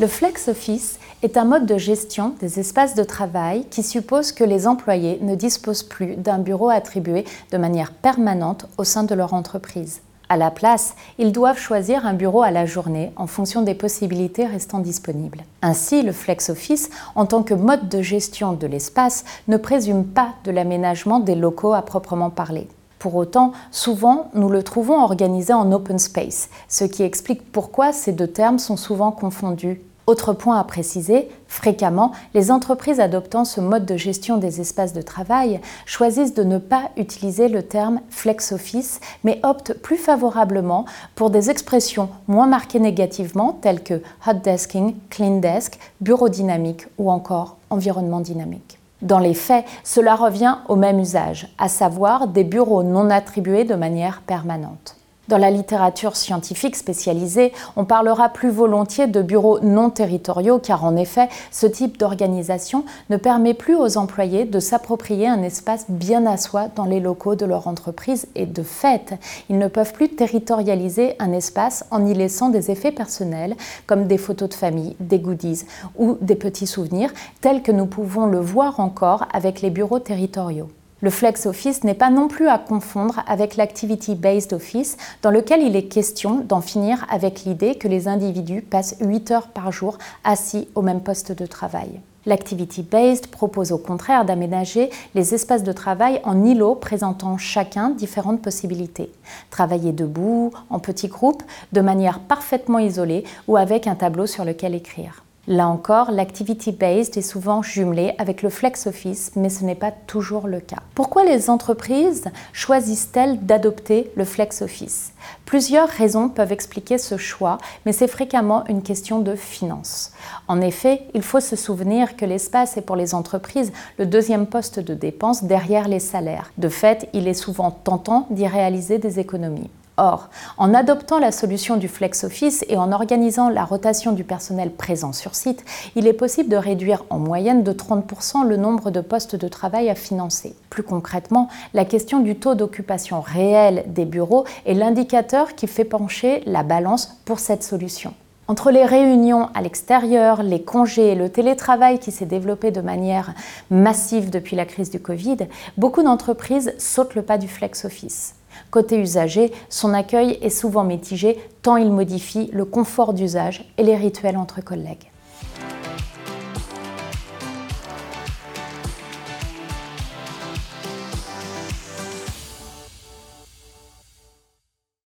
Le flex office est un mode de gestion des espaces de travail qui suppose que les employés ne disposent plus d'un bureau attribué de manière permanente au sein de leur entreprise. À la place, ils doivent choisir un bureau à la journée en fonction des possibilités restant disponibles. Ainsi, le flex office, en tant que mode de gestion de l'espace, ne présume pas de l'aménagement des locaux à proprement parler. Pour autant, souvent, nous le trouvons organisé en open space, ce qui explique pourquoi ces deux termes sont souvent confondus autre point à préciser, fréquemment, les entreprises adoptant ce mode de gestion des espaces de travail choisissent de ne pas utiliser le terme flex office, mais optent plus favorablement pour des expressions moins marquées négativement telles que hot desking, clean desk, bureau dynamique ou encore environnement dynamique. Dans les faits, cela revient au même usage, à savoir des bureaux non attribués de manière permanente. Dans la littérature scientifique spécialisée, on parlera plus volontiers de bureaux non territoriaux car en effet, ce type d'organisation ne permet plus aux employés de s'approprier un espace bien à soi dans les locaux de leur entreprise et de fait, ils ne peuvent plus territorialiser un espace en y laissant des effets personnels comme des photos de famille, des goodies ou des petits souvenirs tels que nous pouvons le voir encore avec les bureaux territoriaux. Le Flex Office n'est pas non plus à confondre avec l'Activity-Based Office, dans lequel il est question d'en finir avec l'idée que les individus passent 8 heures par jour assis au même poste de travail. L'activity-based propose au contraire d'aménager les espaces de travail en îlots présentant chacun différentes possibilités. Travailler debout, en petits groupes, de manière parfaitement isolée ou avec un tableau sur lequel écrire. Là encore, l'activity-based est souvent jumelée avec le flex office, mais ce n'est pas toujours le cas. Pourquoi les entreprises choisissent-elles d'adopter le flex office? Plusieurs raisons peuvent expliquer ce choix, mais c'est fréquemment une question de finances. En effet, il faut se souvenir que l'espace est pour les entreprises le deuxième poste de dépense derrière les salaires. De fait, il est souvent tentant d'y réaliser des économies. Or, en adoptant la solution du flex office et en organisant la rotation du personnel présent sur site, il est possible de réduire en moyenne de 30% le nombre de postes de travail à financer. Plus concrètement, la question du taux d'occupation réel des bureaux est l'indicateur qui fait pencher la balance pour cette solution. Entre les réunions à l'extérieur, les congés et le télétravail qui s'est développé de manière massive depuis la crise du Covid, beaucoup d'entreprises sautent le pas du flex office. Côté usager, son accueil est souvent mitigé tant il modifie le confort d'usage et les rituels entre collègues.